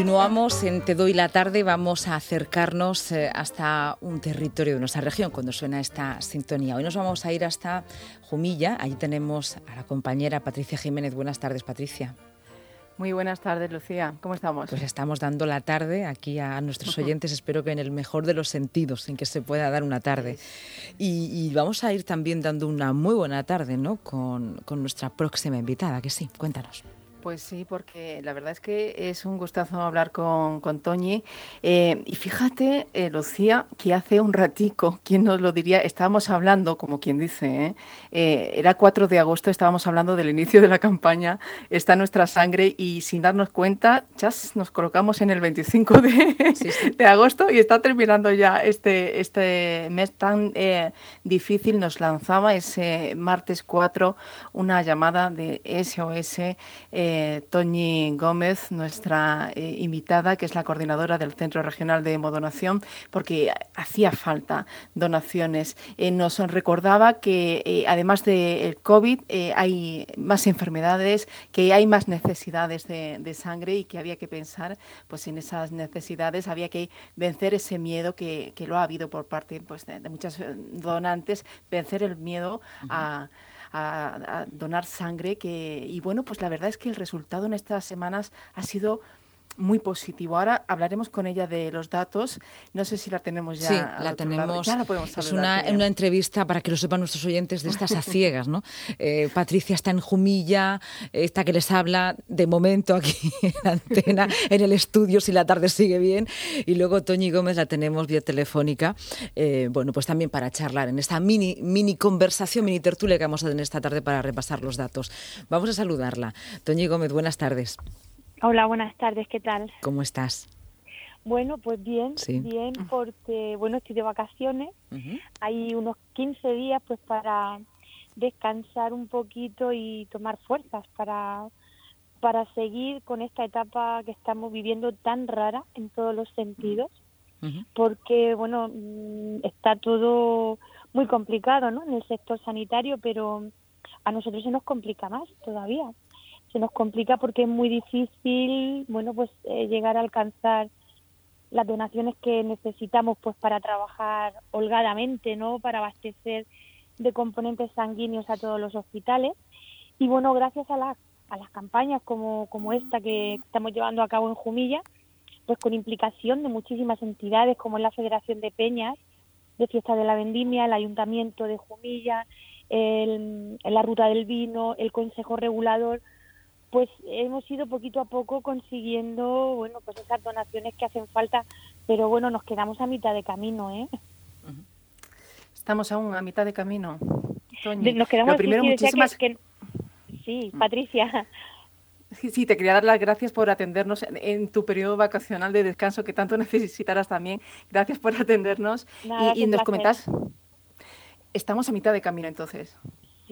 Continuamos en Te doy la tarde, vamos a acercarnos eh, hasta un territorio de nuestra región cuando suena esta sintonía. Hoy nos vamos a ir hasta Jumilla, allí tenemos a la compañera Patricia Jiménez. Buenas tardes, Patricia. Muy buenas tardes, Lucía. ¿Cómo estamos? Pues estamos dando la tarde aquí a nuestros oyentes, espero que en el mejor de los sentidos en que se pueda dar una tarde. Y, vamos a ir también dando una muy buena tarde ¿no? con, con nuestra próxima invitada, que sí, cuéntanos. Pues sí, porque la verdad es que es un gustazo hablar con, con Toñi. Eh, y fíjate, eh, Lucía, que hace un ratico, ¿quién nos lo diría? Estábamos hablando, como quien dice, ¿eh? era 4 de agosto, estábamos hablando del inicio de la campaña, está nuestra sangre y sin darnos cuenta, chas, nos colocamos en el 25 de, de agosto y está terminando ya este, este mes tan difícil. Nos lanzaba ese martes 4 una llamada de SOS. Eh, Toñi Gómez, nuestra eh, invitada, que es la coordinadora del Centro Regional de Hemodonación, porque hacía falta donaciones. Eh, nos recordaba que además del COVID hay más enfermedades, que hay más necesidades de, sangre y que había que pensar pues, en esas necesidades, había que vencer ese miedo que, lo ha habido por parte pues, de, muchas donantes, vencer el miedo a a, donar sangre que, y bueno, pues la verdad es que el resultado en estas semanas ha sido muy positivo. Ahora hablaremos con ella de los datos. No sé si la tenemos ya. Sí, la tenemos. Ya la podemos es una, una, entrevista para que lo sepan nuestros oyentes de estas a ciegas, ¿no? Eh, Patricia está en Jumilla, esta que les habla de momento aquí en la antena, en el estudio, si la tarde sigue bien. Y luego Toñi Gómez la tenemos vía telefónica. Eh, bueno, pues también para charlar en esta mini, mini conversación, mini tertulia que vamos a tener esta tarde para repasar los datos. Vamos a saludarla. Toñi Gómez, buenas tardes. Hola, buenas tardes, ¿qué tal? ¿Cómo estás? Bueno, pues bien, bien, porque, bueno, estoy de vacaciones, hay unos 15 días pues para descansar un poquito y tomar fuerzas para, para seguir con esta etapa que estamos viviendo tan rara en todos los sentidos, porque, bueno, mm, está todo muy complicado, ¿no? En el sector sanitario, pero a nosotros se nos complica más todavía se nos complica porque es muy difícil, bueno, pues eh, llegar a alcanzar las donaciones que necesitamos pues para trabajar holgadamente, ¿no? Para abastecer de componentes sanguíneos a todos los hospitales. Y bueno, gracias a las, a las campañas como, como esta que estamos llevando a cabo en Jumilla, pues con implicación de muchísimas entidades como la Federación de Peñas, de Fiesta de la Vendimia, el Ayuntamiento de Jumilla, el, la Ruta del Vino, el Consejo Regulador, pues hemos ido poquito a poco consiguiendo, bueno, pues esas donaciones que hacen falta, pero bueno, nos quedamos a mitad de camino, ¿eh? Estamos aún a mitad de camino. nos quedamos primero, muchísimas... Que, Sí, mm. Patricia. Sí, te quería dar las gracias por atendernos en, tu periodo vacacional de descanso que tanto necesitarás también. Gracias por atendernos. y, y nos comentas, estamos a mitad de camino entonces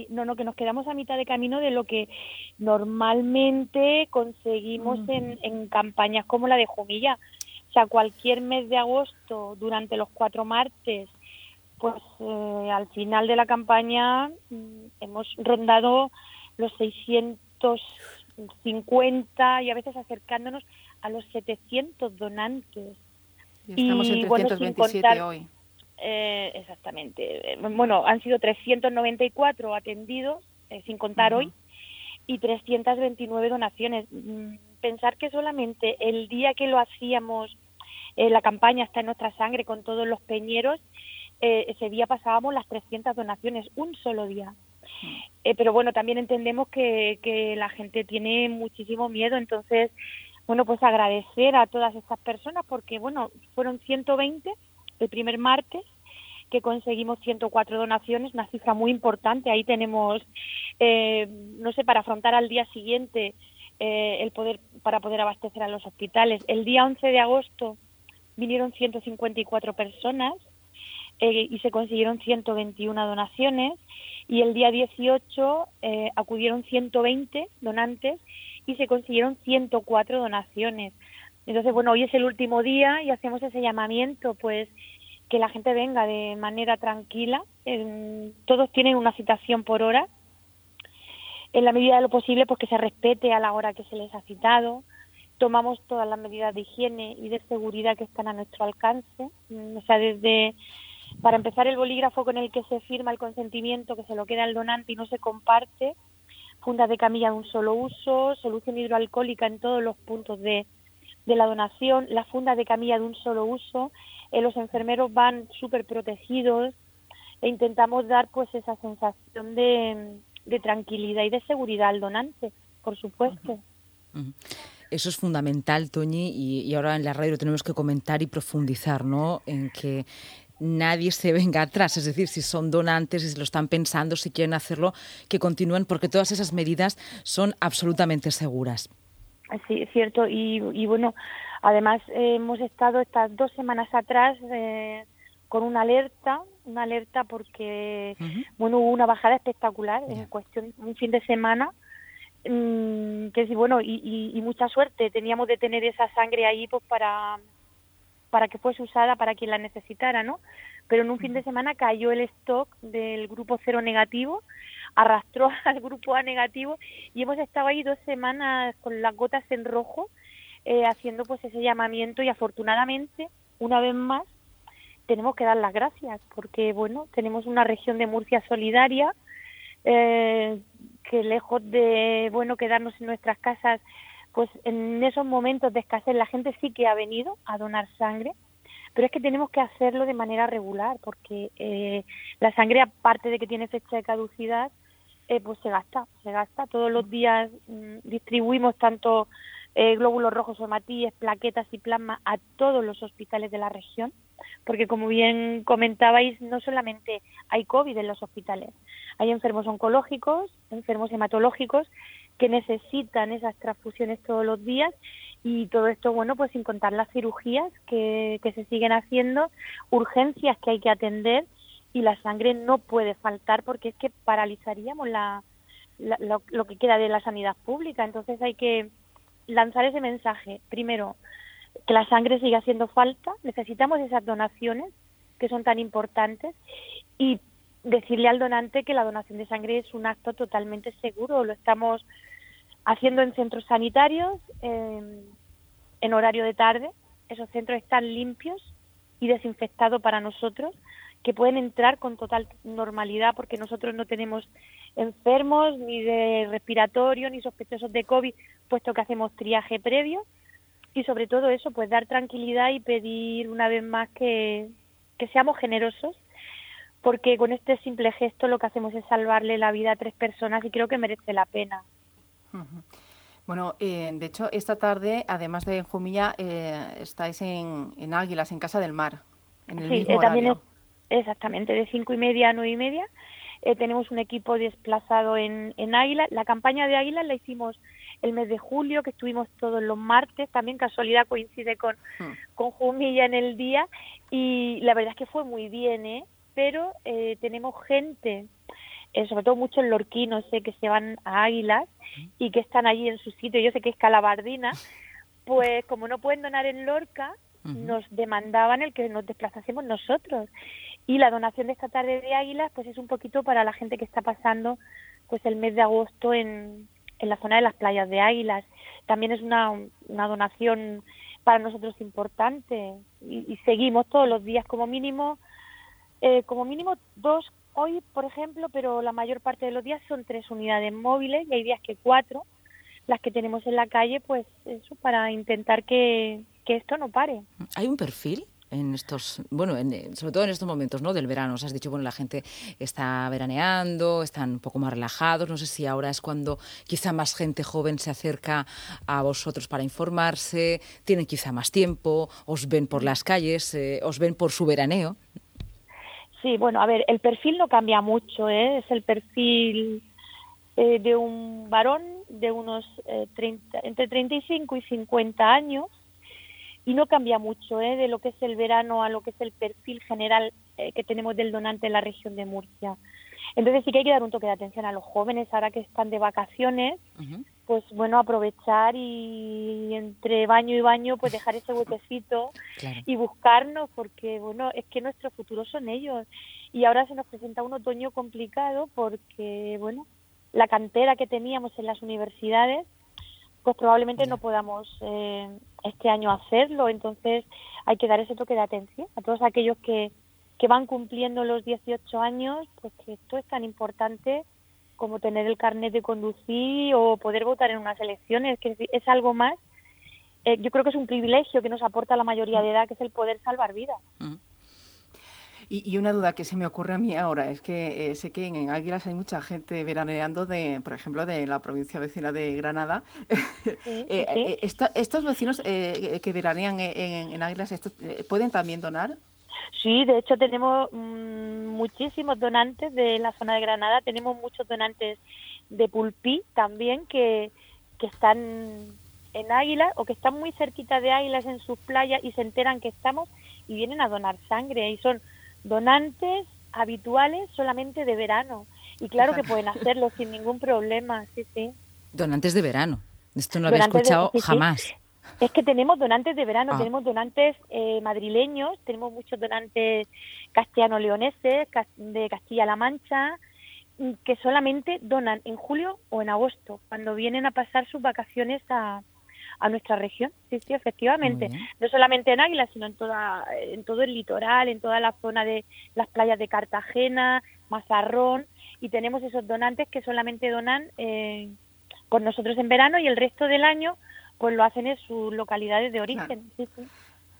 no, no, que nos quedamos a mitad de camino de lo que normalmente conseguimos en, campañas como la de Jumilla. O sea, cualquier mes de agosto, durante los cuatro martes, pues eh, al final de la campaña mm, hemos rondado los 650 y a veces acercándonos a los 700 donantes. Y estamos en 327 hoy. Eh, exactamente. Bueno, han sido 394 atendidos, eh, sin contar hoy, y 329 donaciones. Mm, pensar que solamente el día que lo hacíamos, eh, la campaña está en nuestra sangre con todos los peñeros, ese día pasábamos las 300 donaciones, un solo día. pero bueno, también entendemos que, que la gente tiene muchísimo miedo, entonces, bueno, pues agradecer a todas estas personas porque, bueno, fueron 120 el primer martes que conseguimos 104 donaciones, una cifra muy importante. Ahí tenemos, eh, no sé, para afrontar al día siguiente eh, el poder para poder abastecer a los hospitales. El día 11 de agosto vinieron 154 personas eh, y se consiguieron 121 donaciones y el día 18 acudieron 120 donantes y se consiguieron 104 donaciones. Entonces, bueno, hoy es el último día y hacemos ese llamamiento, pues que la gente venga de manera tranquila. todos tienen una citación por hora. En la medida de lo posible, pues que se respete a la hora que se les ha citado, tomamos todas las medidas de higiene y de seguridad que están a nuestro alcance, mm, o sea, desde para empezar el bolígrafo con el que se firma el consentimiento que se lo queda al donante y no se comparte, fundas de camilla de un solo uso, solución hidroalcohólica en todos los puntos de, de la donación, las fundas de camilla de un solo uso, eh, los enfermeros van súper protegidos e intentamos dar pues esa sensación de, de tranquilidad y de seguridad al donante, por supuesto. Eso es fundamental, Toñi, y, ahora en la radio lo tenemos que comentar y profundizar, ¿no? En que nadie se venga atrás, es decir, si son donantes, si lo están pensando, si quieren hacerlo, que continúen, porque todas esas medidas son absolutamente seguras. Sí, es cierto, y, bueno, además hemos estado estas dos semanas atrás eh, con una alerta, una alerta porque, bueno, hubo una bajada espectacular en cuestión, un fin de semana, Mm, que sí, bueno, y, y, mucha suerte teníamos de tener esa sangre ahí pues para, para que fuese usada para quien la necesitara, ¿no? Pero en un fin de semana cayó el stock del grupo cero negativo, arrastró al grupo A negativo y hemos estado ahí dos semanas con las gotas en rojo eh, haciendo pues ese llamamiento y afortunadamente, una vez más, tenemos que dar las gracias porque, bueno, tenemos una región de Murcia solidaria, eh, que lejos de bueno quedarnos en nuestras casas pues en esos momentos de escasez la gente sí que ha venido a donar sangre pero es que tenemos que hacerlo de manera regular porque eh, la sangre aparte de que tiene fecha de caducidad eh, pues se gasta se gasta. Todos los días mm, distribuimos tanto eh, glóbulos rojos o hematíes, plaquetas y plasma a todos los hospitales de la región, porque como bien comentabais, no solamente hay COVID en los hospitales, hay enfermos oncológicos, enfermos hematológicos que necesitan esas transfusiones todos los días y todo esto, bueno, pues sin contar las cirugías que, que se siguen haciendo, urgencias que hay que atender y la sangre no puede faltar porque es que paralizaríamos la, lo, lo, que queda de la sanidad pública. Entonces hay que lanzar ese mensaje. Primero, que la sangre siga haciendo falta, necesitamos esas donaciones que son tan importantes y decirle al donante que la donación de sangre es un acto totalmente seguro. Lo estamos haciendo en centros sanitarios en horario de tarde. Esos centros están limpios y desinfectados para nosotros, que pueden entrar con total normalidad porque nosotros no tenemos enfermos, ni de respiratorio, ni sospechosos de COVID, puesto que hacemos triaje previo. Y sobre todo eso, pues dar tranquilidad y pedir una vez más que, seamos generosos, porque con este simple gesto lo que hacemos es salvarle la vida a tres personas y creo que merece la pena. Bueno, eh, de hecho, esta tarde, además de en Jumilla, eh, estáis en, en Águilas, en Casa del Mar, en el mismo eh, también exactamente, de cinco y media a nueve y media. Eh, tenemos un equipo desplazado en, en Águila. La campaña de Águila la hicimos el mes de julio, que estuvimos todos los martes, también casualidad coincide con, hmm. con Jumilla en el día, y la verdad es que fue muy bien, ¿eh? pero eh, tenemos gente, eh, sobre todo muchos lorquinos, sé que se van a Águilas y que están allí en su sitio, yo sé que es Calabardina, pues como no pueden donar en Lorca, nos demandaban el que nos desplazásemos nosotros. Y la donación de esta tarde de Águilas, pues es un poquito para la gente que está pasando pues el mes de agosto en, en la zona de las playas de Águilas. También es una, una donación para nosotros importante y, seguimos todos los días como mínimo, eh, como mínimo dos hoy, por ejemplo, pero la mayor parte de los días son tres unidades móviles y hay días que cuatro, las que tenemos en la calle, pues eso para intentar que, que esto no pare. ¿Hay un perfil? en estos, bueno, en, sobre todo en estos momentos ¿no? del verano. Os has dicho, bueno, la gente está veraneando, están un poco más relajados. No sé si ahora es cuando quizá más gente joven se acerca a vosotros para informarse, tienen quizá más tiempo, os ven por las calles, eh, os ven por su veraneo. Sí, bueno, a ver, el perfil no cambia mucho, ¿eh? es el perfil eh, de un varón de unos 30, entre 35 y 50 años y no cambia mucho ¿eh? de lo que es el verano a lo que es el perfil general eh, que tenemos del donante en la región de Murcia. Entonces sí que hay que dar un toque de atención a los jóvenes ahora que están de vacaciones, pues bueno, aprovechar y entre baño y baño pues dejar ese huequecito y buscarnos porque bueno, es que nuestro futuro son ellos. Y ahora se nos presenta un otoño complicado porque bueno, la cantera que teníamos en las universidades pues probablemente no podamos eh, este año hacerlo. Entonces hay que dar ese toque de atención a todos aquellos que, que van cumpliendo los 18 años, pues que esto es tan importante como tener el carnet de conducir o poder votar en unas elecciones, que es algo más. Eh, yo creo que es un privilegio que nos aporta la mayoría de edad, que es el poder salvar vidas. Mm. Y, una duda que se me ocurre a mí ahora es que eh, sé que en, Águilas hay mucha gente veraneando de, por ejemplo, de la provincia vecina de Granada. Eh, ¿Estos vecinos que veranean en, Águilas pueden también donar? Sí, de hecho tenemos mm, muchísimos donantes de la zona de Granada, tenemos muchos donantes de Pulpí también que, que están en Águilas o que están muy cerquita de Águilas en sus playas y se enteran que estamos y vienen a donar sangre y son donantes habituales solamente de verano y claro que pueden hacerlo sin ningún problema, sí, sí. Donantes de verano. Esto no lo había escuchado jamás. Es que tenemos donantes de verano, ah. tenemos donantes eh, madrileños, tenemos muchos donantes castellano-leoneses, de Castilla-La Mancha, que solamente donan en julio o en agosto, cuando vienen a pasar sus vacaciones a, a nuestra región. Sí, sí, efectivamente. No solamente en Águila, sino en, toda, en todo el litoral, en toda la zona de las playas de Cartagena, Mazarrón, y tenemos esos donantes que solamente donan eh, con nosotros en verano y el resto del año pues lo hacen en sus localidades de origen.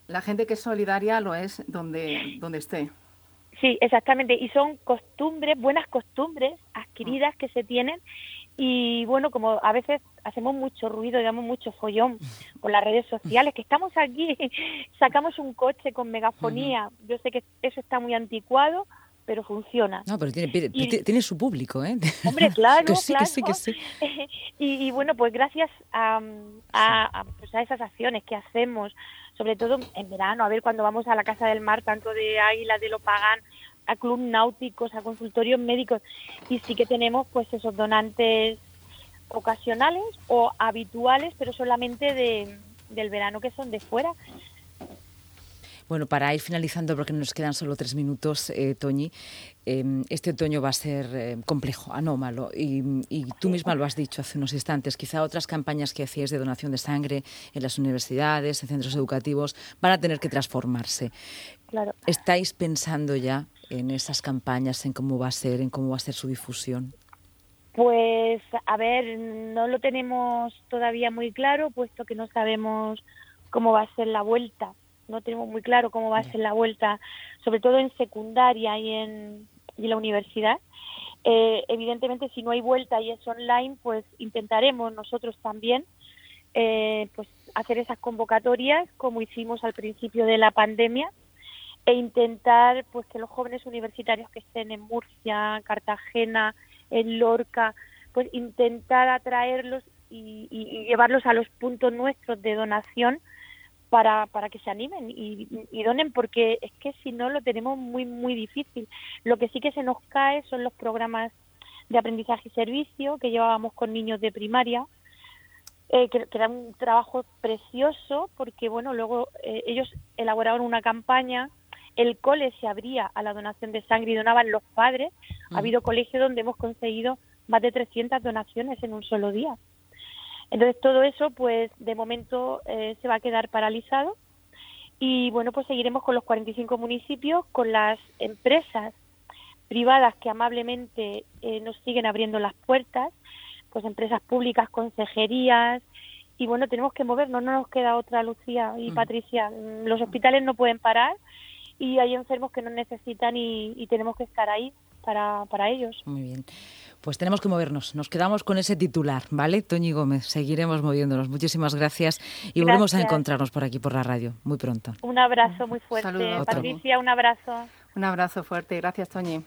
La gente que es solidaria lo es donde, donde esté. Sí, exactamente. Y son costumbres, buenas costumbres adquiridas que se tienen. Y bueno, como a veces hacemos mucho ruido, digamos mucho follón con las redes sociales, que estamos aquí, sacamos un coche con megafonía. Yo sé que eso está muy anticuado, pero funciona. No, pero tiene, tiene su público, ¿eh? Hombre, claro, que sí, Que sí, que sí. y, bueno, pues gracias a, a, pues a, esas acciones que hacemos, sobre todo en verano, a ver cuando vamos a la Casa del Mar, tanto de Águila, de Lopagán, a club náuticos, a consultorios médicos, y sí que tenemos pues esos donantes ocasionales o habituales, pero solamente de, del verano que son de fuera. Bueno, para ir finalizando, porque nos quedan solo tres minutos, eh, Toñi, em, este otoño va a ser eh, complejo, anómalo, y, tú misma lo has dicho hace unos instantes. Quizá otras campañas que hacías de donación de sangre en las universidades, en centros educativos, van a tener que transformarse. Claro. ¿Estáis pensando ya en esas campañas, en cómo va a ser, en cómo va a ser su difusión? Pues, a ver, no lo tenemos todavía muy claro, puesto que no sabemos cómo va a ser la vuelta no tenemos muy claro cómo va a ser la vuelta, sobre todo en secundaria y en, la universidad. Eh, evidentemente, si no hay vuelta y es online, pues intentaremos nosotros también eh, pues hacer esas convocatorias como hicimos al principio de la pandemia e intentar pues que los jóvenes universitarios que estén en Murcia, Cartagena, en Lorca, pues intentar atraerlos y, y llevarlos a los puntos nuestros de donación para, para que se animen y, donen, porque es que si no lo tenemos muy, muy difícil. Lo que sí que se nos cae son los programas de aprendizaje y servicio que llevábamos con niños de primaria, eh, que, era un trabajo precioso, porque bueno, luego eh, ellos elaboraban una campaña, el cole se abría a la donación de sangre y donaban los padres. Ha habido colegios donde hemos conseguido más de 300 donaciones en un solo día. Entonces todo eso, pues de momento eh, se va a quedar paralizado y bueno, pues seguiremos con los 45 municipios, con las empresas privadas que amablemente eh, nos siguen abriendo las puertas, pues empresas públicas, consejerías y bueno, tenemos que movernos, no nos queda otra, Lucía y Patricia. Los hospitales no pueden parar y hay enfermos que nos necesitan y, y tenemos que estar ahí para, para ellos. Muy bien. Pues tenemos que movernos. Nos quedamos con ese titular, ¿vale? Toñi Gómez, seguiremos moviéndonos. Muchísimas gracias y volvemos a encontrarnos por aquí por la radio muy pronto. Un abrazo muy fuerte. Patricia, un abrazo. Un abrazo fuerte. Gracias, Toñi.